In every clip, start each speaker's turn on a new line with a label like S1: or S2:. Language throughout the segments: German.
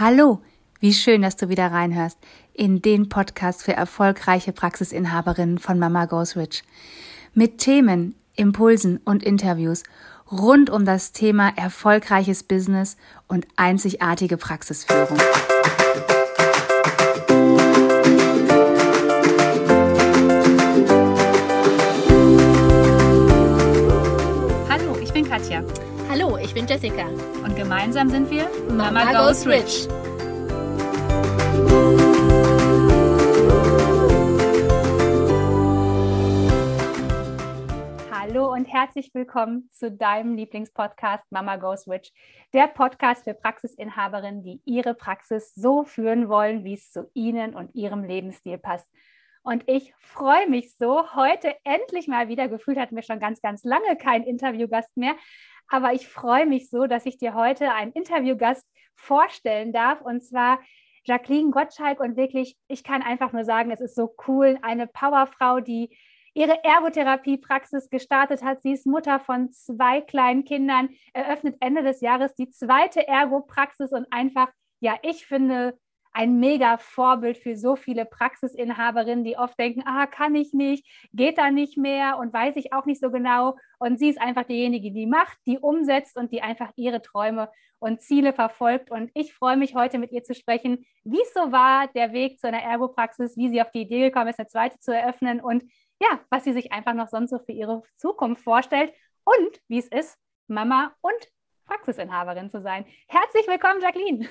S1: Hallo, wie schön, dass du wieder reinhörst in den Podcast für erfolgreiche Praxisinhaberinnen von Mama Goes Rich. Mit Themen, Impulsen und Interviews rund um das Thema erfolgreiches Business und einzigartige Praxisführung. Hallo, ich bin Katja.
S2: Hallo, ich bin Jessica.
S1: Und gemeinsam sind wir
S2: Mama, Mama Goes Rich.
S1: Hallo und herzlich willkommen zu deinem Lieblingspodcast Mama Goes Rich, der Podcast für Praxisinhaberinnen, die ihre Praxis so führen wollen, wie es zu ihnen und ihrem Lebensstil passt. Und ich freue mich so, heute endlich mal wieder, gefühlt hatten wir schon ganz, ganz lange keinen Interviewgast mehr, aber ich freue mich so, dass ich dir heute einen Interviewgast vorstellen darf, und zwar Jacqueline Gottschalk. Und wirklich, ich kann einfach nur sagen, es ist so cool, eine Powerfrau, die ihre Ergotherapiepraxis gestartet hat. Sie ist Mutter von zwei kleinen Kindern, eröffnet Ende des Jahres die zweite Ergo-Praxis und einfach, ja, ich finde, ein mega Vorbild für so viele Praxisinhaberinnen, die oft denken, ah, kann ich nicht, geht da nicht mehr und weiß ich auch nicht so genau. Und sie ist einfach diejenige, die macht, die umsetzt und die einfach ihre Träume und Ziele verfolgt. Und ich freue mich heute mit ihr zu sprechen, wie es so war, der Weg zu einer Ergopraxis, wie sie auf die Idee gekommen ist, eine zweite zu eröffnen und ja, was sie sich einfach noch sonst so für ihre Zukunft vorstellt und wie es ist, Mama und Praxisinhaberin zu sein. Herzlich willkommen, Jacqueline.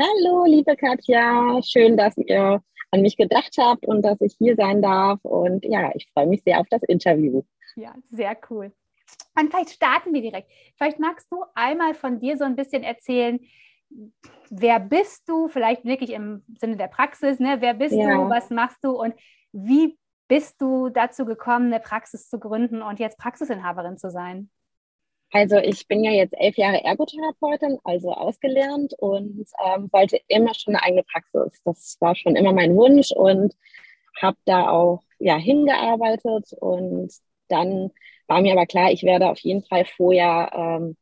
S3: Hallo, liebe Katja. Schön, dass ihr an mich gedacht habt und dass ich hier sein darf. Und ja, ich freue mich sehr auf das Interview.
S1: Ja, sehr cool. Und vielleicht starten wir direkt. Vielleicht magst du einmal von dir so ein bisschen erzählen, wer bist du, vielleicht wirklich im Sinne der Praxis, ne? wer bist ja. du, was machst du und wie bist du dazu gekommen, eine Praxis zu gründen und jetzt Praxisinhaberin zu sein?
S3: Also ich bin ja jetzt elf Jahre Ergotherapeutin, also ausgelernt und ähm, wollte immer schon eine eigene Praxis. Das war schon immer mein Wunsch und habe da auch ja hingearbeitet und dann war mir aber klar, ich werde auf jeden Fall vorher ähm,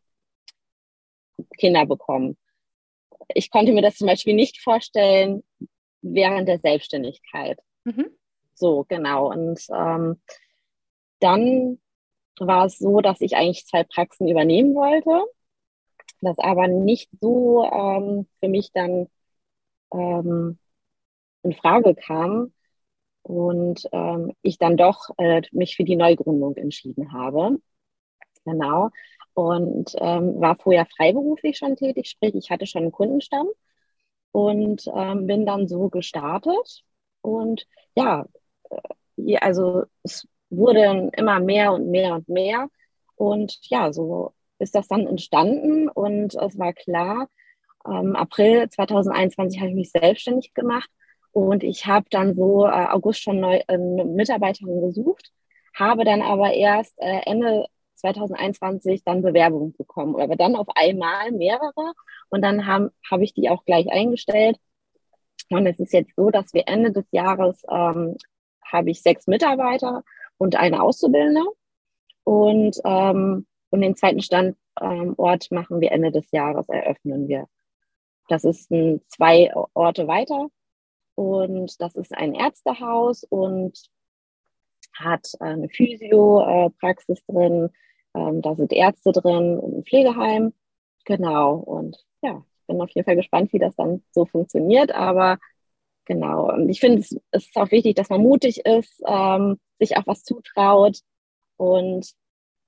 S3: Kinder bekommen. Ich konnte mir das zum Beispiel nicht vorstellen während der Selbstständigkeit. Mhm. So, genau. Und ähm, dann war es so, dass ich eigentlich zwei Praxen übernehmen wollte, das aber nicht so ähm, für mich dann ähm, in Frage kam und ähm, ich dann doch äh, mich für die Neugründung entschieden habe. Genau. Und ähm, war vorher freiberuflich schon tätig, sprich, ich hatte schon einen Kundenstamm und ähm, bin dann so gestartet. Und ja, äh, also es wurde immer mehr und mehr und mehr. Und ja, so ist das dann entstanden und es war klar, ähm, April 2021 habe ich mich selbstständig gemacht und ich habe dann so äh, August schon neu, äh, Mitarbeiterin gesucht, habe dann aber erst äh, Ende 2021 dann Bewerbungen bekommen, aber dann auf einmal mehrere und dann habe hab ich die auch gleich eingestellt. Und es ist jetzt so, dass wir Ende des Jahres ähm, habe ich sechs Mitarbeiter und eine Auszubildende. Und, ähm, und den zweiten Standort machen wir Ende des Jahres, eröffnen wir. Das ist ein, zwei Orte weiter und das ist ein Ärztehaus und hat eine Physio-Praxis drin, ähm, da sind Ärzte drin und ein Pflegeheim. Genau, und ja, ich bin auf jeden Fall gespannt, wie das dann so funktioniert, aber genau, und ich finde, es, ist auch wichtig, dass man mutig ist, ähm, sich auch was zutraut und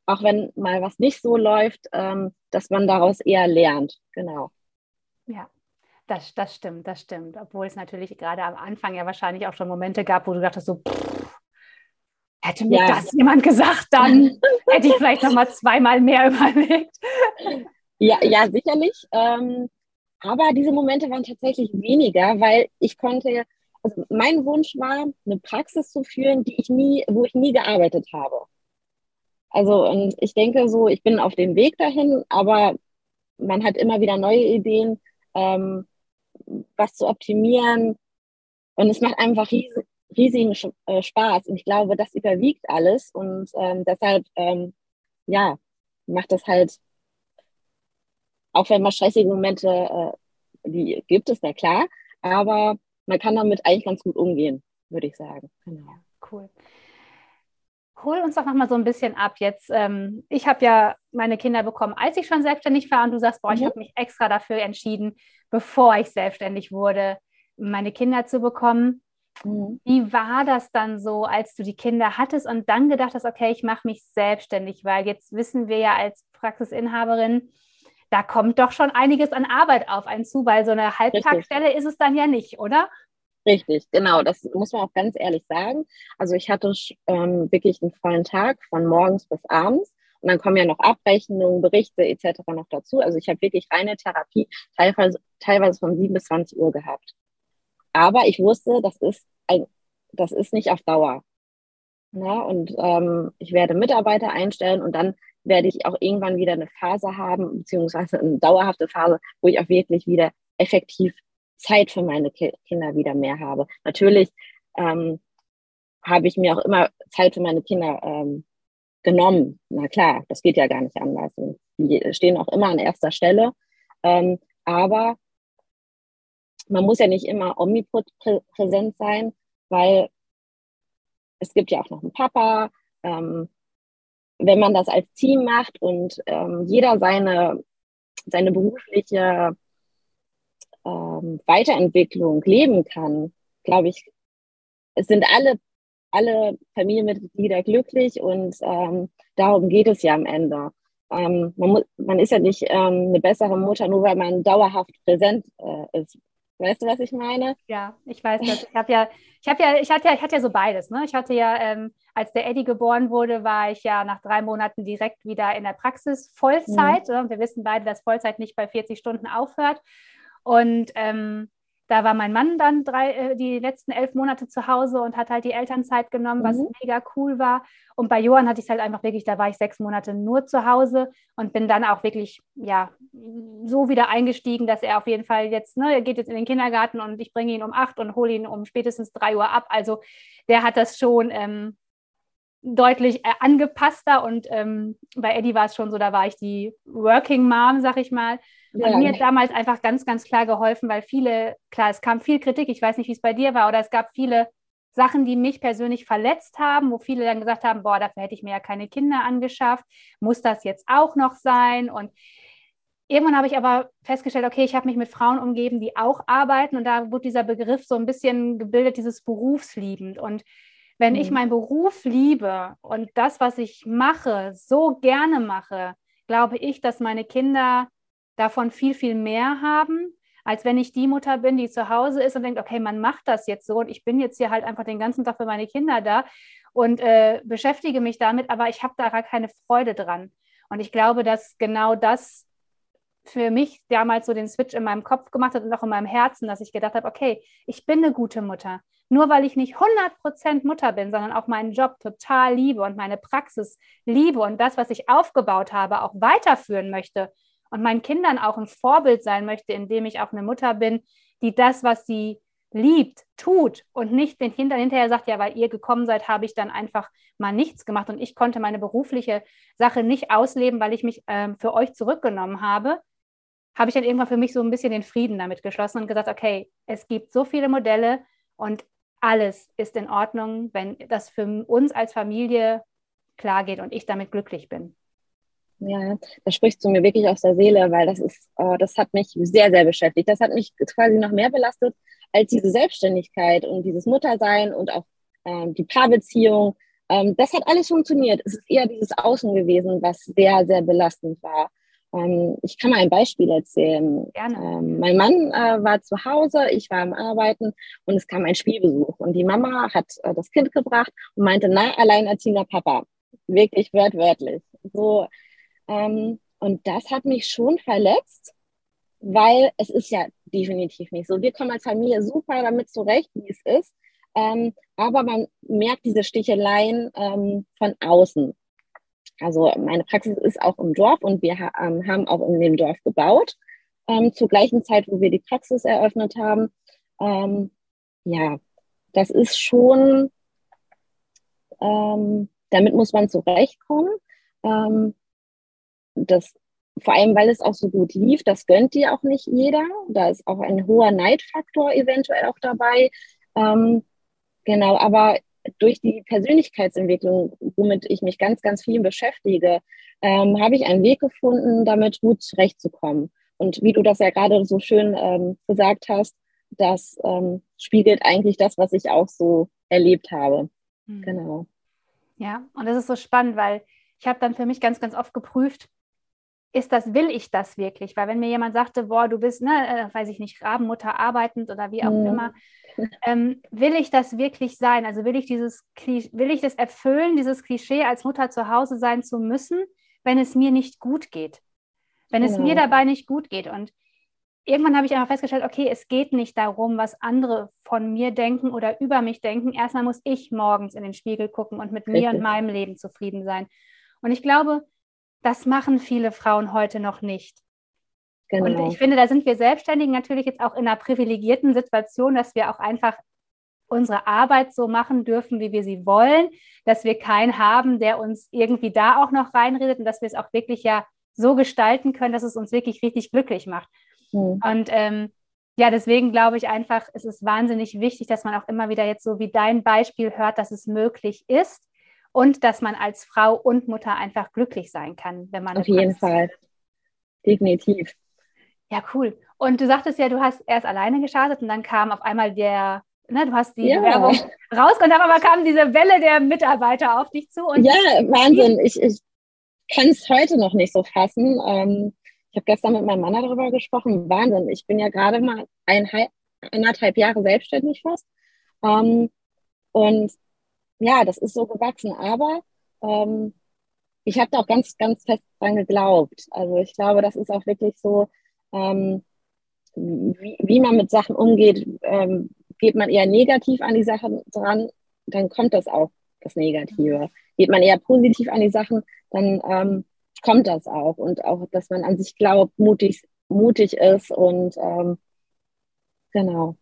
S3: auch wenn mal was nicht so läuft, ähm, dass man daraus eher lernt. Genau.
S1: Ja, das, das stimmt, das stimmt. Obwohl es natürlich gerade am Anfang ja wahrscheinlich auch schon Momente gab, wo du dachtest so, pff, hätte mir ja. das jemand gesagt, dann hätte ich vielleicht noch mal zweimal mehr überlegt.
S3: Ja, ja, sicherlich. Ähm, aber diese Momente waren tatsächlich weniger, weil ich konnte also mein Wunsch war, eine Praxis zu führen, die ich nie, wo ich nie gearbeitet habe. Also, und ich denke so, ich bin auf dem Weg dahin, aber man hat immer wieder neue Ideen, ähm, was zu optimieren. Und es macht einfach riesig, riesigen äh, Spaß. Und ich glaube, das überwiegt alles. Und ähm, deshalb, ähm, ja, macht das halt, auch wenn mal stressige Momente äh, die gibt es, na klar, aber man kann damit eigentlich ganz gut umgehen, würde ich sagen.
S1: Genau. Cool. Hol uns doch noch mal so ein bisschen ab jetzt. Ähm, ich habe ja meine Kinder bekommen, als ich schon selbstständig war und du sagst, boah, ich mhm. habe mich extra dafür entschieden, bevor ich selbstständig wurde, meine Kinder zu bekommen. Mhm. Wie war das dann so, als du die Kinder hattest und dann gedacht hast, okay, ich mache mich selbstständig, weil jetzt wissen wir ja als Praxisinhaberin, da kommt doch schon einiges an Arbeit auf einen zu, weil so eine Halbtagsstelle ist es dann ja nicht, oder?
S3: Richtig, genau. Das muss man auch ganz ehrlich sagen. Also ich hatte ähm, wirklich einen vollen Tag von morgens bis abends. Und dann kommen ja noch Abrechnungen, Berichte etc. noch dazu. Also ich habe wirklich reine Therapie teilweise, teilweise von 7 bis 20 Uhr gehabt. Aber ich wusste, das ist, ein, das ist nicht auf Dauer. Ja, und ähm, ich werde Mitarbeiter einstellen und dann werde ich auch irgendwann wieder eine Phase haben, beziehungsweise eine dauerhafte Phase, wo ich auch wirklich wieder effektiv Zeit für meine Ki Kinder wieder mehr habe. Natürlich ähm, habe ich mir auch immer Zeit für meine Kinder ähm, genommen. Na klar, das geht ja gar nicht anders. Die stehen auch immer an erster Stelle. Ähm, aber man muss ja nicht immer omnipräsent sein, weil es gibt ja auch noch einen Papa. Ähm, wenn man das als Team macht und ähm, jeder seine, seine berufliche ähm, Weiterentwicklung leben kann, glaube ich, es sind alle, alle Familienmitglieder glücklich und ähm, darum geht es ja am Ende. Ähm, man, muss, man ist ja nicht ähm, eine bessere Mutter, nur weil man dauerhaft präsent äh, ist. Weißt du, was ich meine?
S1: Ja, ich weiß das. Ich habe ja, ich habe ja, ich hatte ja, ich hatte ja so beides. Ne? Ich hatte ja, ähm, als der Eddie geboren wurde, war ich ja nach drei Monaten direkt wieder in der Praxis Vollzeit. Mhm. Wir wissen beide, dass Vollzeit nicht bei 40 Stunden aufhört. Und ähm, da war mein Mann dann drei, äh, die letzten elf Monate zu Hause und hat halt die Elternzeit genommen, was mhm. mega cool war. Und bei Johann hatte ich es halt einfach wirklich, da war ich sechs Monate nur zu Hause und bin dann auch wirklich, ja, so wieder eingestiegen, dass er auf jeden Fall jetzt, ne, er geht jetzt in den Kindergarten und ich bringe ihn um acht und hole ihn um spätestens drei Uhr ab. Also der hat das schon ähm, deutlich äh, angepasster und ähm, bei Eddie war es schon so, da war ich die Working Mom, sag ich mal. Und ja. mir hat damals einfach ganz, ganz klar geholfen, weil viele, klar, es kam viel Kritik, ich weiß nicht, wie es bei dir war, oder es gab viele Sachen, die mich persönlich verletzt haben, wo viele dann gesagt haben, boah, dafür hätte ich mir ja keine Kinder angeschafft, muss das jetzt auch noch sein? Und irgendwann habe ich aber festgestellt, okay, ich habe mich mit Frauen umgeben, die auch arbeiten und da wurde dieser Begriff so ein bisschen gebildet, dieses berufsliebend. Und wenn mhm. ich meinen Beruf liebe und das, was ich mache, so gerne mache, glaube ich, dass meine Kinder davon viel, viel mehr haben, als wenn ich die Mutter bin, die zu Hause ist und denkt, okay, man macht das jetzt so und ich bin jetzt hier halt einfach den ganzen Tag für meine Kinder da und äh, beschäftige mich damit, aber ich habe da gar keine Freude dran. Und ich glaube, dass genau das für mich damals so den Switch in meinem Kopf gemacht hat und auch in meinem Herzen, dass ich gedacht habe, okay, ich bin eine gute Mutter. Nur weil ich nicht 100% Mutter bin, sondern auch meinen Job total liebe und meine Praxis liebe und das, was ich aufgebaut habe, auch weiterführen möchte, und meinen Kindern auch ein Vorbild sein möchte, indem ich auch eine Mutter bin, die das, was sie liebt, tut und nicht den Kindern hinterher sagt, ja, weil ihr gekommen seid, habe ich dann einfach mal nichts gemacht und ich konnte meine berufliche Sache nicht ausleben, weil ich mich ähm, für euch zurückgenommen habe, habe ich dann irgendwann für mich so ein bisschen den Frieden damit geschlossen und gesagt, okay, es gibt so viele Modelle und alles ist in Ordnung, wenn das für uns als Familie klar geht und ich damit glücklich bin.
S3: Ja, da sprichst du mir wirklich aus der Seele, weil das ist, oh, das hat mich sehr, sehr beschäftigt. Das hat mich quasi noch mehr belastet als diese Selbstständigkeit und dieses Muttersein und auch ähm, die Paarbeziehung. Ähm, das hat alles funktioniert. Es ist eher dieses Außen gewesen, was sehr, sehr belastend war. Ähm, ich kann mal ein Beispiel erzählen. Ähm, mein Mann äh, war zu Hause, ich war am Arbeiten und es kam ein Spielbesuch und die Mama hat äh, das Kind gebracht und meinte, na, alleinerziehender Papa. Wirklich wörtwörtlich. So, ähm, und das hat mich schon verletzt, weil es ist ja definitiv nicht so. Wir kommen als Familie super damit zurecht, wie es ist. Ähm, aber man merkt diese Sticheleien ähm, von außen. Also meine Praxis ist auch im Dorf und wir ha ähm, haben auch in dem Dorf gebaut, ähm, zur gleichen Zeit, wo wir die Praxis eröffnet haben. Ähm, ja, das ist schon, damit muss man zurechtkommen. Ähm, das vor allem, weil es auch so gut lief, das gönnt dir auch nicht jeder. Da ist auch ein hoher Neidfaktor eventuell auch dabei. Ähm, genau, aber durch die Persönlichkeitsentwicklung, womit ich mich ganz, ganz viel beschäftige, ähm, habe ich einen Weg gefunden, damit gut zurechtzukommen. Und wie du das ja gerade so schön ähm, gesagt hast, das ähm, spiegelt eigentlich das, was ich auch so erlebt habe. Mhm. Genau.
S1: Ja, und das ist so spannend, weil ich habe dann für mich ganz, ganz oft geprüft, ist das, will ich das wirklich? Weil wenn mir jemand sagte, boah, du bist, ne, äh, weiß ich nicht, Rabenmutter arbeitend oder wie auch mhm. immer, ähm, will ich das wirklich sein? Also will ich dieses, will ich das erfüllen, dieses Klischee, als Mutter zu Hause sein zu müssen, wenn es mir nicht gut geht? Wenn genau. es mir genau. dabei nicht gut geht. Und irgendwann habe ich einfach festgestellt, okay, es geht nicht darum, was andere von mir denken oder über mich denken. Erstmal muss ich morgens in den Spiegel gucken und mit Richtig. mir und meinem Leben zufrieden sein. Und ich glaube, das machen viele Frauen heute noch nicht. Genau. Und ich finde, da sind wir Selbstständigen natürlich jetzt auch in einer privilegierten Situation, dass wir auch einfach unsere Arbeit so machen dürfen, wie wir sie wollen, dass wir keinen haben, der uns irgendwie da auch noch reinredet und dass wir es auch wirklich ja so gestalten können, dass es uns wirklich richtig glücklich macht. Mhm. Und ähm, ja, deswegen glaube ich einfach, es ist wahnsinnig wichtig, dass man auch immer wieder jetzt so wie dein Beispiel hört, dass es möglich ist und dass man als Frau und Mutter einfach glücklich sein kann, wenn man.
S3: Auf jeden Fall. Definitiv.
S1: Ja, cool. Und du sagtest ja, du hast erst alleine gestartet und dann kam auf einmal der, ne, du hast die ja. Bewerbung rausgekommen, aber kam diese Welle der Mitarbeiter auf dich zu.
S3: ja, Wahnsinn. Ich, ich kann es heute noch nicht so fassen. Ähm, ich habe gestern mit meinem Mann darüber gesprochen. Wahnsinn. Ich bin ja gerade mal eineinhalb, eineinhalb Jahre selbstständig fast. Ähm, und ja, das ist so gewachsen. Aber ähm, ich habe da auch ganz, ganz fest dran geglaubt. Also ich glaube, das ist auch wirklich so, ähm, wie, wie, man mit Sachen umgeht. Ähm, geht man eher negativ an die Sachen dran, dann kommt das auch, das Negative. Geht man eher positiv an die Sachen, dann ähm, kommt das auch. Und auch, dass man an sich glaubt, mutig, mutig ist und ähm, genau.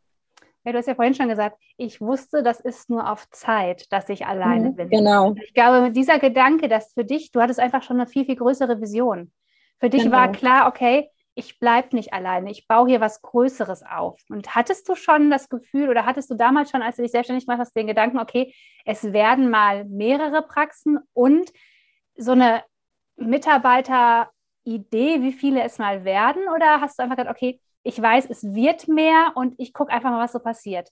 S1: Ja, du hast ja vorhin schon gesagt, ich wusste, das ist nur auf Zeit, dass ich alleine mhm, bin.
S3: Genau.
S1: Ich glaube, dieser Gedanke, dass für dich, du hattest einfach schon eine viel, viel größere Vision. Für dich genau. war klar, okay, ich bleibe nicht alleine, ich baue hier was Größeres auf. Und hattest du schon das Gefühl oder hattest du damals schon, als du dich selbstständig gemacht hast, den Gedanken, okay, es werden mal mehrere Praxen und so eine Mitarbeiteridee, wie viele es mal werden? Oder hast du einfach gesagt, okay, ich weiß, es wird mehr und ich gucke einfach mal, was so passiert.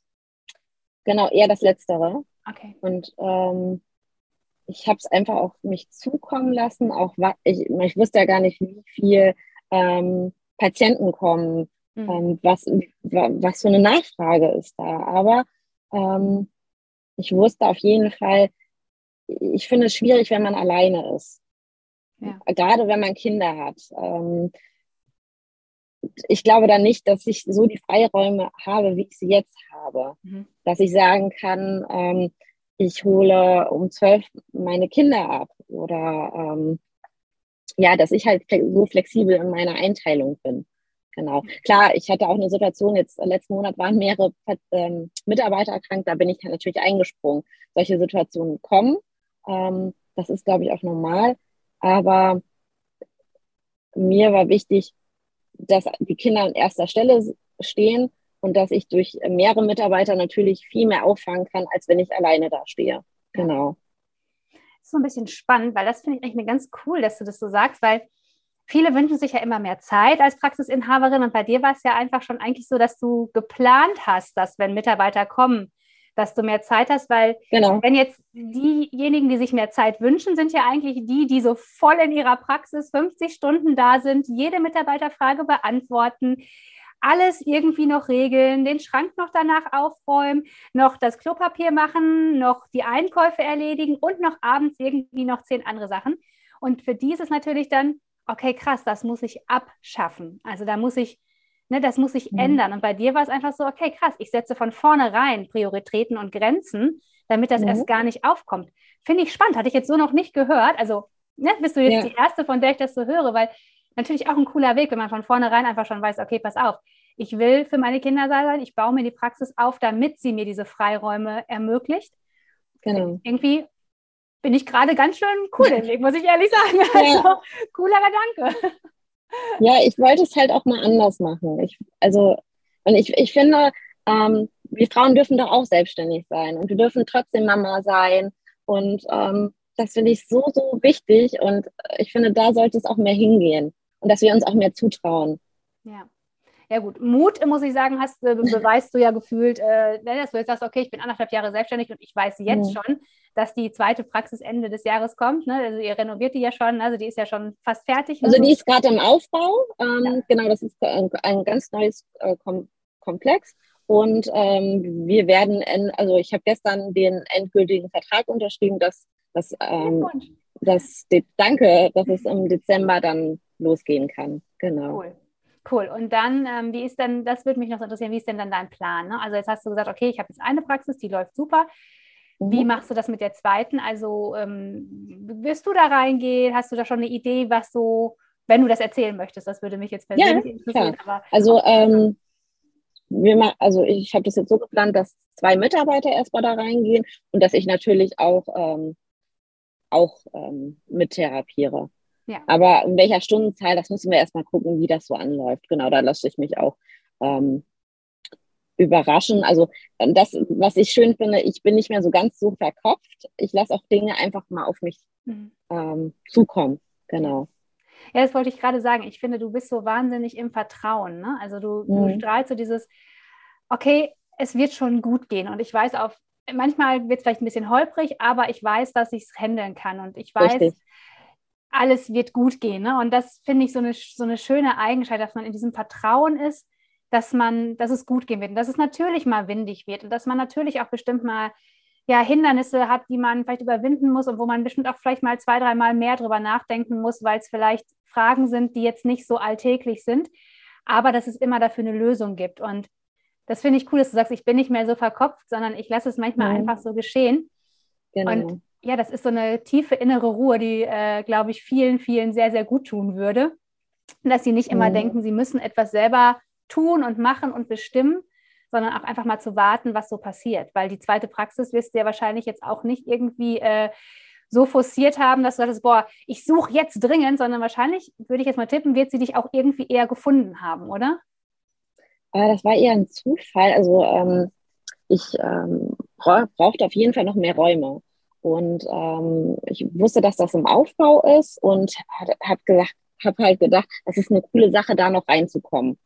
S3: Genau, eher das Letztere.
S1: Okay.
S3: Und ähm, ich habe es einfach auf mich zukommen lassen. Auch ich, ich wusste ja gar nicht, wie viel ähm, Patienten kommen, mhm. ähm, was, was für eine Nachfrage ist da. Aber ähm, ich wusste auf jeden Fall, ich finde es schwierig, wenn man alleine ist. Ja. Gerade wenn man Kinder hat. Ich glaube dann nicht, dass ich so die Freiräume habe, wie ich sie jetzt habe. Mhm. Dass ich sagen kann, ähm, ich hole um zwölf meine Kinder ab oder ähm, ja, dass ich halt so flexibel in meiner Einteilung bin. Genau. Klar, ich hatte auch eine Situation, jetzt äh, letzten Monat waren mehrere ähm, Mitarbeiter erkrankt, da bin ich natürlich eingesprungen. Solche Situationen kommen. Ähm, das ist, glaube ich, auch normal. Aber mir war wichtig, dass die Kinder an erster Stelle stehen und dass ich durch mehrere Mitarbeiter natürlich viel mehr auffangen kann, als wenn ich alleine da stehe. Genau.
S1: Das ist so ein bisschen spannend, weil das finde ich eigentlich ganz cool, dass du das so sagst, weil viele wünschen sich ja immer mehr Zeit als Praxisinhaberin und bei dir war es ja einfach schon eigentlich so, dass du geplant hast, dass wenn Mitarbeiter kommen, dass du mehr Zeit hast, weil genau. wenn jetzt diejenigen, die sich mehr Zeit wünschen, sind ja eigentlich die, die so voll in ihrer Praxis 50 Stunden da sind, jede Mitarbeiterfrage beantworten, alles irgendwie noch regeln, den Schrank noch danach aufräumen, noch das Klopapier machen, noch die Einkäufe erledigen und noch abends irgendwie noch zehn andere Sachen. Und für die ist es natürlich dann, okay, krass, das muss ich abschaffen. Also da muss ich Ne, das muss sich mhm. ändern. Und bei dir war es einfach so, okay, krass, ich setze von vornherein Prioritäten und Grenzen, damit das mhm. erst gar nicht aufkommt. Finde ich spannend, hatte ich jetzt so noch nicht gehört. Also ne, bist du jetzt ja. die Erste, von der ich das so höre, weil natürlich auch ein cooler Weg, wenn man von vornherein einfach schon weiß, okay, pass auf, ich will für meine Kinder sein, ich baue mir die Praxis auf, damit sie mir diese Freiräume ermöglicht. Genau. Irgendwie bin ich gerade ganz schön cool den Weg, muss ich ehrlich sagen. Ja. Also, cooler Gedanke.
S3: Ja, ich wollte es halt auch mal anders machen. Ich, also, und ich, ich finde, ähm, wir Frauen dürfen doch auch selbstständig sein und wir dürfen trotzdem Mama sein. Und ähm, das finde ich so, so wichtig. Und ich finde, da sollte es auch mehr hingehen und dass wir uns auch mehr zutrauen.
S1: Ja. Ja gut, Mut, muss ich sagen, hast, äh, beweist du ja gefühlt, äh, dass du jetzt sagst, okay, ich bin anderthalb Jahre selbstständig und ich weiß jetzt mhm. schon, dass die zweite Praxis Ende des Jahres kommt. Ne? Also ihr renoviert die ja schon, also die ist ja schon fast fertig.
S3: Ne? Also die ist gerade im Aufbau. Ähm, ja. Genau, das ist ein, ein ganz neues äh, Kom Komplex. Und ähm, wir werden, also ich habe gestern den endgültigen Vertrag unterschrieben, dass, dass, ähm, dass danke, dass es im Dezember dann losgehen kann. Genau.
S1: Cool. Cool. Und dann, ähm, wie ist denn, das würde mich noch interessieren, wie ist denn dann dein Plan? Ne? Also jetzt hast du gesagt, okay, ich habe jetzt eine Praxis, die läuft super. Wie mhm. machst du das mit der zweiten? Also ähm, wirst du da reingehen? Hast du da schon eine Idee, was so, wenn du das erzählen möchtest, das würde mich jetzt persönlich
S3: ja, interessieren. Aber, also, ähm, wir, also ich habe das jetzt so geplant, dass zwei Mitarbeiter erstmal da reingehen und dass ich natürlich auch, ähm, auch ähm, mit therapiere. Ja. Aber in welcher Stundenzahl, das müssen wir erstmal gucken, wie das so anläuft. Genau, da lasse ich mich auch ähm, überraschen. Also ähm, das, was ich schön finde, ich bin nicht mehr so ganz so verkopft. Ich lasse auch Dinge einfach mal auf mich mhm. ähm, zukommen. Genau.
S1: Ja, das wollte ich gerade sagen. Ich finde, du bist so wahnsinnig im Vertrauen. Ne? Also du, mhm. du strahlst so dieses, okay, es wird schon gut gehen. Und ich weiß auf, manchmal wird es vielleicht ein bisschen holprig, aber ich weiß, dass ich es handeln kann. Und ich weiß, Richtig alles wird gut gehen. Ne? Und das finde ich so eine, so eine schöne Eigenschaft, dass man in diesem Vertrauen ist, dass man, dass es gut gehen wird und dass es natürlich mal windig wird und dass man natürlich auch bestimmt mal ja, Hindernisse hat, die man vielleicht überwinden muss und wo man bestimmt auch vielleicht mal zwei, dreimal mehr drüber nachdenken muss, weil es vielleicht Fragen sind, die jetzt nicht so alltäglich sind, aber dass es immer dafür eine Lösung gibt. Und das finde ich cool, dass du sagst, ich bin nicht mehr so verkopft, sondern ich lasse es manchmal mhm. einfach so geschehen. Genau. Und ja, das ist so eine tiefe innere Ruhe, die, äh, glaube ich, vielen, vielen sehr, sehr gut tun würde. Dass sie nicht immer mhm. denken, sie müssen etwas selber tun und machen und bestimmen, sondern auch einfach mal zu warten, was so passiert. Weil die zweite Praxis wirst du ja wahrscheinlich jetzt auch nicht irgendwie äh, so forciert haben, dass du sagst, boah, ich suche jetzt dringend, sondern wahrscheinlich, würde ich jetzt mal tippen, wird sie dich auch irgendwie eher gefunden haben, oder?
S3: Äh, das war eher ein Zufall. Also ähm, ich ähm, brauchte auf jeden Fall noch mehr Räume. Und ähm, ich wusste, dass das im Aufbau ist und habe gesagt, habe halt gedacht, das ist eine coole Sache, da noch reinzukommen.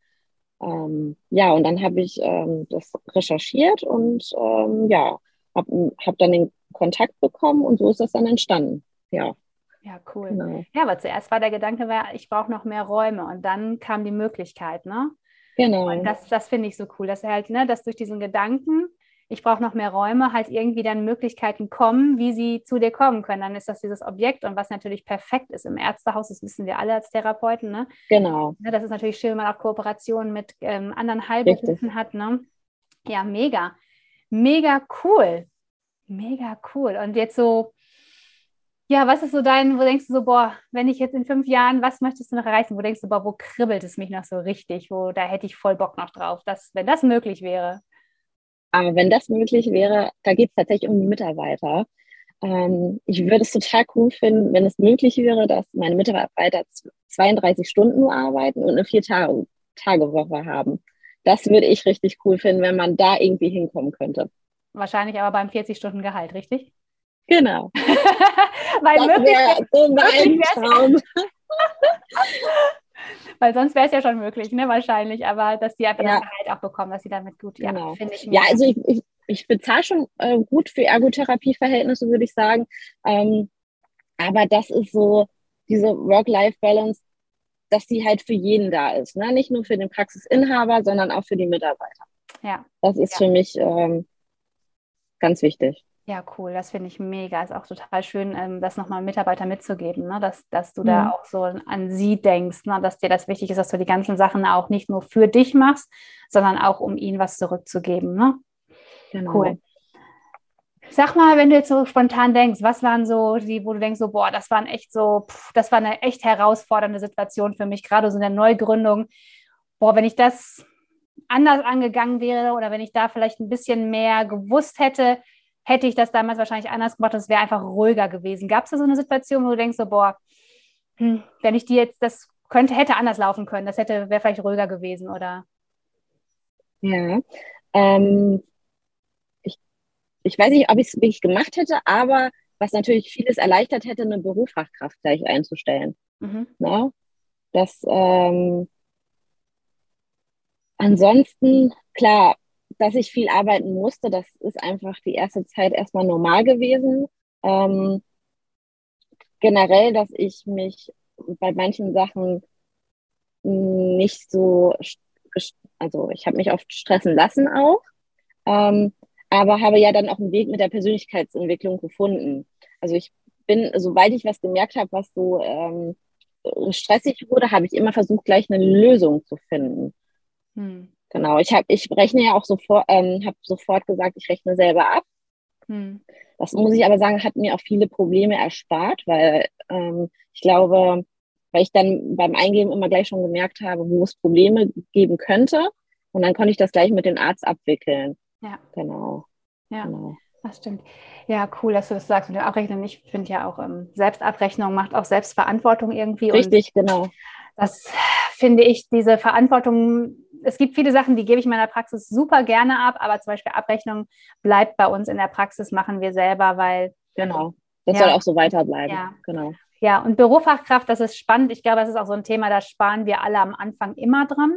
S3: Ähm, ja, und dann habe ich ähm, das recherchiert und ähm, ja, habe hab dann den Kontakt bekommen und so ist das dann entstanden. Ja.
S1: Ja, cool. Genau. Ja, aber zuerst war der Gedanke, ich brauche noch mehr Räume und dann kam die Möglichkeit, ne? Genau. Und das, das finde ich so cool, dass er halt, ne, dass durch diesen Gedanken ich brauche noch mehr Räume, halt irgendwie dann Möglichkeiten kommen, wie sie zu dir kommen können. Dann ist das dieses Objekt und was natürlich perfekt ist im Ärztehaus, das wissen wir alle als Therapeuten. Ne?
S3: Genau.
S1: Das ist natürlich schön, wenn man auch Kooperationen mit ähm, anderen Heilberufen hat. Ne? Ja, mega. Mega cool. Mega cool. Und jetzt so, ja, was ist so dein, wo denkst du so, boah, wenn ich jetzt in fünf Jahren, was möchtest du noch erreichen? Wo denkst du, boah, wo kribbelt es mich noch so richtig? Wo, da hätte ich voll Bock noch drauf, dass, wenn das möglich wäre.
S3: Aber wenn das möglich wäre, da geht es tatsächlich um die Mitarbeiter. Ähm, ich würde es total cool finden, wenn es möglich wäre, dass meine Mitarbeiter 32 Stunden nur arbeiten und eine Vier-Tage-Woche haben. Das würde ich richtig cool finden, wenn man da irgendwie hinkommen könnte.
S1: Wahrscheinlich aber beim 40-Stunden-Gehalt, richtig?
S3: Genau.
S1: Weil das wäre so mein Traum. Weil sonst wäre es ja schon möglich, ne, wahrscheinlich. Aber dass die einfach ja. das Gehalt auch bekommen, dass sie damit gut, ja,
S3: genau. finde ich. Ja, also ich, ich, ich bezahle schon äh, gut für Ergotherapieverhältnisse, würde ich sagen. Ähm, aber das ist so diese Work-Life-Balance, dass die halt für jeden da ist. Ne? Nicht nur für den Praxisinhaber, sondern auch für die Mitarbeiter.
S1: Ja.
S3: Das ist ja. für mich ähm, ganz wichtig.
S1: Ja, cool. Das finde ich mega. Ist auch total schön, ähm, das nochmal Mitarbeiter mitzugeben, ne? dass, dass du mhm. da auch so an sie denkst, ne? dass dir das wichtig ist, dass du die ganzen Sachen auch nicht nur für dich machst, sondern auch um ihnen was zurückzugeben. Ne? Genau. Cool. Sag mal, wenn du jetzt so spontan denkst, was waren so die, wo du denkst, so, boah, das waren echt so, pff, das war eine echt herausfordernde Situation für mich, gerade so in der Neugründung. Boah, wenn ich das anders angegangen wäre oder wenn ich da vielleicht ein bisschen mehr gewusst hätte, hätte ich das damals wahrscheinlich anders gemacht und es wäre einfach ruhiger gewesen. Gab es da so eine Situation, wo du denkst, so, boah, hm, wenn ich dir jetzt das könnte, hätte anders laufen können. Das hätte, wäre vielleicht ruhiger gewesen, oder?
S3: Ja. Ähm, ich, ich weiß nicht, ob ich es wirklich gemacht hätte, aber was natürlich vieles erleichtert hätte, eine Berufsfachkraft gleich einzustellen. Mhm. Ne? Das ähm, ansonsten, klar, dass ich viel arbeiten musste, das ist einfach die erste Zeit erstmal normal gewesen. Ähm, generell, dass ich mich bei manchen Sachen nicht so, also ich habe mich oft stressen lassen auch, ähm, aber habe ja dann auch einen Weg mit der Persönlichkeitsentwicklung gefunden. Also ich bin, sobald ich was gemerkt habe, was so ähm, stressig wurde, habe ich immer versucht, gleich eine Lösung zu finden. Hm. Genau, ich habe, ich rechne ja auch sofort, ähm, habe sofort gesagt, ich rechne selber ab. Hm. Das muss ich aber sagen, hat mir auch viele Probleme erspart, weil ähm, ich glaube, weil ich dann beim Eingeben immer gleich schon gemerkt habe, wo es Probleme geben könnte. Und dann konnte ich das gleich mit dem Arzt abwickeln.
S1: Ja.
S3: Genau.
S1: Ja. Genau. Das stimmt. Ja, cool, dass du das sagst mit dem Abrechnen. Ich finde ja auch ähm, Selbstabrechnung macht auch Selbstverantwortung irgendwie.
S3: Richtig, genau.
S1: Das finde ich, diese Verantwortung, es gibt viele Sachen, die gebe ich in meiner Praxis super gerne ab, aber zum Beispiel Abrechnung bleibt bei uns in der Praxis, machen wir selber, weil.
S3: Genau. Das ja, soll auch so weiterbleiben.
S1: Ja.
S3: Genau.
S1: Ja, und Bürofachkraft, das ist spannend. Ich glaube, das ist auch so ein Thema, da sparen wir alle am Anfang immer dran.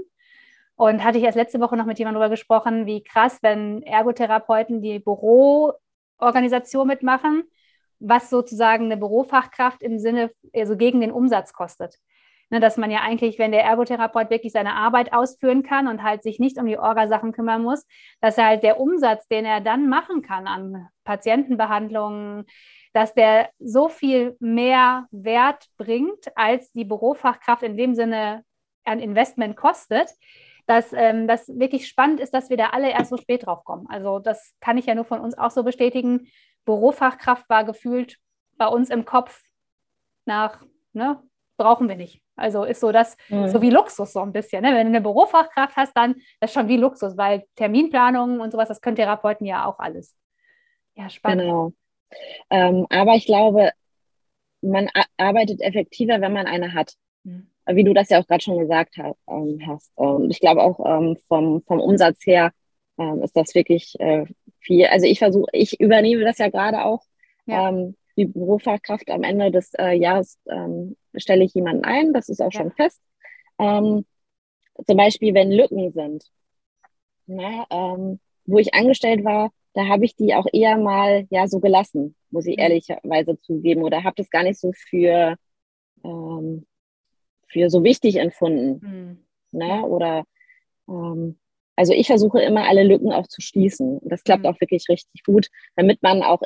S1: Und hatte ich erst letzte Woche noch mit jemandem darüber gesprochen, wie krass, wenn Ergotherapeuten die Büroorganisation mitmachen, was sozusagen eine Bürofachkraft im Sinne, also gegen den Umsatz kostet. Ne, dass man ja eigentlich, wenn der Ergotherapeut wirklich seine Arbeit ausführen kann und halt sich nicht um die Orgasachen kümmern muss, dass halt der Umsatz, den er dann machen kann an Patientenbehandlungen, dass der so viel mehr Wert bringt, als die Bürofachkraft in dem Sinne an Investment kostet, dass ähm, das wirklich spannend ist, dass wir da alle erst so spät drauf kommen. Also das kann ich ja nur von uns auch so bestätigen. Bürofachkraft war gefühlt bei uns im Kopf nach, ne, brauchen wir nicht. Also ist so das, mhm. so wie Luxus so ein bisschen. Ne? Wenn du eine Bürofachkraft hast, dann das ist schon wie Luxus, weil Terminplanungen und sowas, das können Therapeuten ja auch alles.
S3: Ja, spannend. Genau. Ähm, aber ich glaube, man arbeitet effektiver, wenn man eine hat. Mhm. Wie du das ja auch gerade schon gesagt hast. Ähm, hast. Und ich glaube auch ähm, vom, vom Umsatz her ähm, ist das wirklich äh, viel. Also ich versuche, ich übernehme das ja gerade auch. Ja. Ähm, die Berufsfachkraft am Ende des äh, Jahres ähm, stelle ich jemanden ein, das ist auch ja. schon fest. zum Beispiel, wenn Lücken sind, na, ne, wo ich angestellt war, da habe ich die auch eher mal ja so gelassen, muss ich mhm. ehrlicherweise zugeben, oder habe das gar nicht so für, ähm, für so wichtig empfunden. Mhm. Ne? Oder ähm, also ich versuche immer alle Lücken auch zu schließen. Das klappt mhm. auch wirklich richtig gut, damit man auch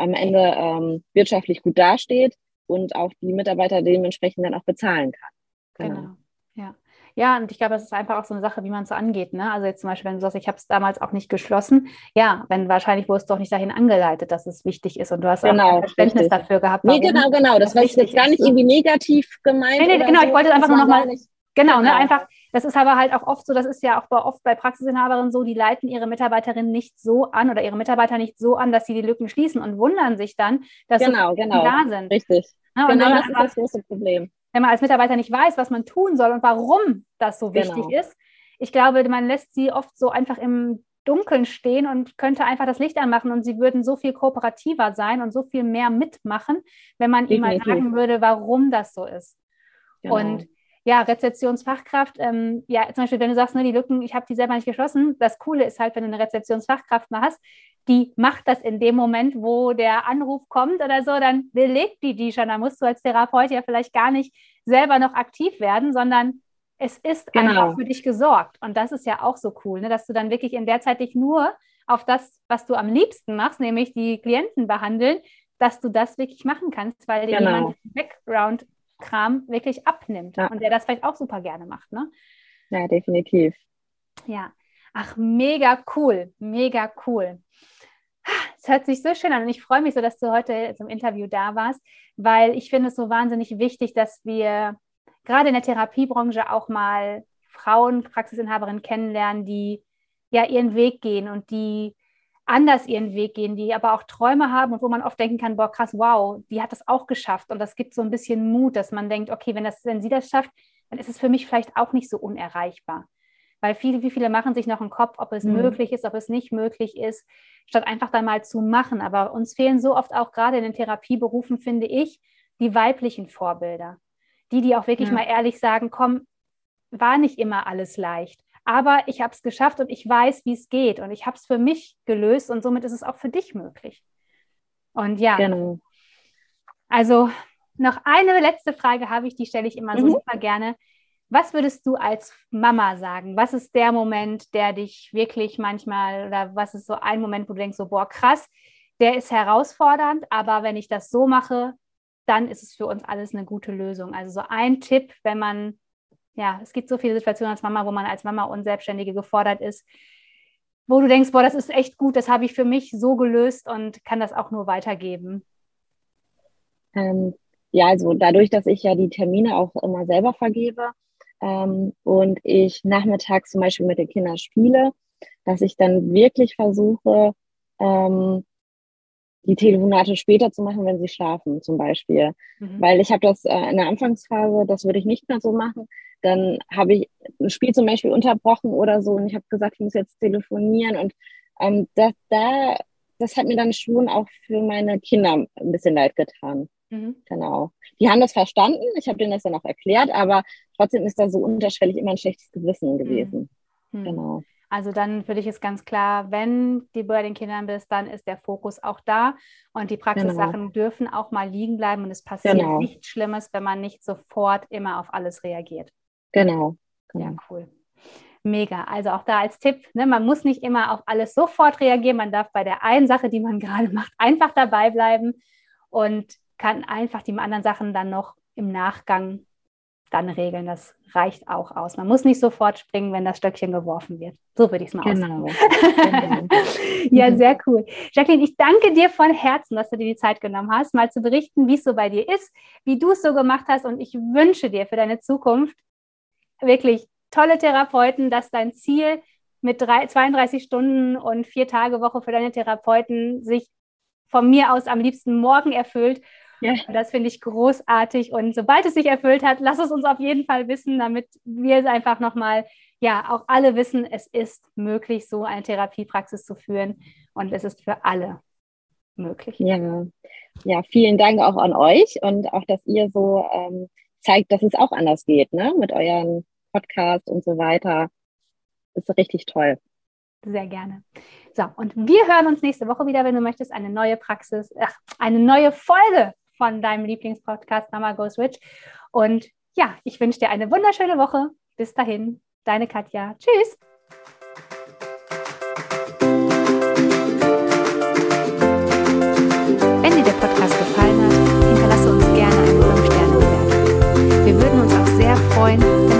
S3: am Ende ähm, wirtschaftlich gut dasteht und auch die Mitarbeiter dementsprechend dann auch bezahlen kann.
S1: Genau. genau. Ja. Ja, und ich glaube, das ist einfach auch so eine Sache, wie man es so angeht. Ne? Also jetzt zum Beispiel, wenn du sagst, ich habe es damals auch nicht geschlossen, ja, wenn wahrscheinlich wurde es doch nicht dahin angeleitet, dass es wichtig ist und du hast genau, auch Verständnis richtig. dafür gehabt.
S3: Nee, genau, genau. Das, das war jetzt gar nicht irgendwie negativ gemeint.
S1: Nee, nee, genau, so. ich wollte es einfach nur nochmal. Genau, genau, ne, einfach, das ist aber halt auch oft so, das ist ja auch bei, oft bei Praxisinhaberinnen so, die leiten ihre Mitarbeiterinnen nicht so an oder ihre Mitarbeiter nicht so an, dass sie die Lücken schließen und wundern sich dann, dass
S3: genau, sie genau.
S1: da sind.
S3: Richtig.
S1: Ja, genau, das ist das große Problem wenn man als Mitarbeiter nicht weiß, was man tun soll und warum das so wichtig genau. ist. Ich glaube, man lässt sie oft so einfach im Dunkeln stehen und könnte einfach das Licht anmachen und sie würden so viel kooperativer sein und so viel mehr mitmachen, wenn man ihnen mal sagen würde, warum das so ist. Genau. Und ja, Rezeptionsfachkraft, ähm, ja, zum Beispiel, wenn du sagst, ne, die Lücken, ich habe die selber nicht geschlossen, das Coole ist halt, wenn du eine Rezeptionsfachkraft mal hast, die macht das in dem Moment, wo der Anruf kommt oder so, dann belegt die die schon. Da musst du als Therapeut ja vielleicht gar nicht selber noch aktiv werden, sondern es ist genau. einfach für dich gesorgt. Und das ist ja auch so cool, ne, dass du dann wirklich in der Zeit dich nur auf das, was du am liebsten machst, nämlich die Klienten behandeln, dass du das wirklich machen kannst, weil dir genau. jemand Background Kram wirklich abnimmt ja. und der das vielleicht auch super gerne macht. Ne?
S3: Ja, definitiv.
S1: Ja, ach, mega cool, mega cool. Es hört sich so schön an und ich freue mich so, dass du heute zum Interview da warst, weil ich finde es so wahnsinnig wichtig, dass wir gerade in der Therapiebranche auch mal Frauen, Praxisinhaberinnen kennenlernen, die ja ihren Weg gehen und die anders ihren Weg gehen, die aber auch Träume haben und wo man oft denken kann, boah, krass, wow, die hat das auch geschafft. Und das gibt so ein bisschen Mut, dass man denkt, okay, wenn, das, wenn sie das schafft, dann ist es für mich vielleicht auch nicht so unerreichbar. Weil viele, wie viele machen sich noch einen Kopf, ob es mhm. möglich ist, ob es nicht möglich ist, statt einfach da mal zu machen. Aber uns fehlen so oft auch gerade in den Therapieberufen, finde ich, die weiblichen Vorbilder. Die, die auch wirklich ja. mal ehrlich sagen, komm, war nicht immer alles leicht. Aber ich habe es geschafft und ich weiß, wie es geht. Und ich habe es für mich gelöst und somit ist es auch für dich möglich. Und ja, genau. also noch eine letzte Frage habe ich, die stelle ich immer mhm. so super gerne. Was würdest du als Mama sagen? Was ist der Moment, der dich wirklich manchmal, oder was ist so ein Moment, wo du denkst, so, boah, krass, der ist herausfordernd, aber wenn ich das so mache, dann ist es für uns alles eine gute Lösung. Also so ein Tipp, wenn man, ja, es gibt so viele Situationen als Mama, wo man als Mama und Selbstständige gefordert ist, wo du denkst, boah, das ist echt gut, das habe ich für mich so gelöst und kann das auch nur weitergeben.
S3: Ähm, ja, also dadurch, dass ich ja die Termine auch immer selber vergebe, ähm, und ich nachmittags zum Beispiel mit den Kindern spiele, dass ich dann wirklich versuche, ähm, die Telefonate später zu machen, wenn sie schlafen zum Beispiel. Mhm. Weil ich habe das äh, in der Anfangsphase, das würde ich nicht mehr so machen. Dann habe ich ein Spiel zum Beispiel unterbrochen oder so und ich habe gesagt, ich muss jetzt telefonieren und ähm, das, da, das hat mir dann schon auch für meine Kinder ein bisschen leid getan. Mhm. Genau. Die haben das verstanden, ich habe denen das dann auch erklärt, aber trotzdem ist da so unterschwellig immer ein schlechtes Gewissen gewesen. Mhm. Genau.
S1: Also dann für dich ist ganz klar, wenn du bei den Kindern bist, dann ist der Fokus auch da und die Praxissachen genau. dürfen auch mal liegen bleiben und es passiert genau. nichts Schlimmes, wenn man nicht sofort immer auf alles reagiert.
S3: Genau.
S1: genau. Ja, cool. Mega. Also auch da als Tipp, ne, man muss nicht immer auf alles sofort reagieren. Man darf bei der einen Sache, die man gerade macht, einfach dabei bleiben und kann einfach die anderen Sachen dann noch im Nachgang dann regeln. Das reicht auch aus. Man muss nicht sofort springen, wenn das Stöckchen geworfen wird. So würde ich es mal genau. genau. ja, sehr cool. Jacqueline, ich danke dir von Herzen, dass du dir die Zeit genommen hast, mal zu berichten, wie es so bei dir ist, wie du es so gemacht hast. Und ich wünsche dir für deine Zukunft wirklich tolle Therapeuten, dass dein Ziel mit drei, 32 Stunden und vier Tage Woche für deine Therapeuten sich von mir aus am liebsten morgen erfüllt ja. Das finde ich großartig. Und sobald es sich erfüllt hat, lass es uns auf jeden Fall wissen, damit wir es einfach nochmal, ja, auch alle wissen, es ist möglich, so eine Therapiepraxis zu führen. Und es ist für alle möglich.
S3: Ja, ja vielen Dank auch an euch und auch, dass ihr so ähm, zeigt, dass es auch anders geht, ne? Mit euren Podcast und so weiter. Das ist richtig toll.
S1: Sehr gerne. So, und wir hören uns nächste Woche wieder, wenn du möchtest, eine neue Praxis, ach, eine neue Folge von deinem Lieblingspodcast Mama Goes Rich. Und ja, ich wünsche dir eine wunderschöne Woche. Bis dahin, deine Katja. Tschüss. Wenn dir der Podcast gefallen hat, hinterlasse uns gerne eine 5-Sterne-Bewertung. Wir würden uns auch sehr freuen, wenn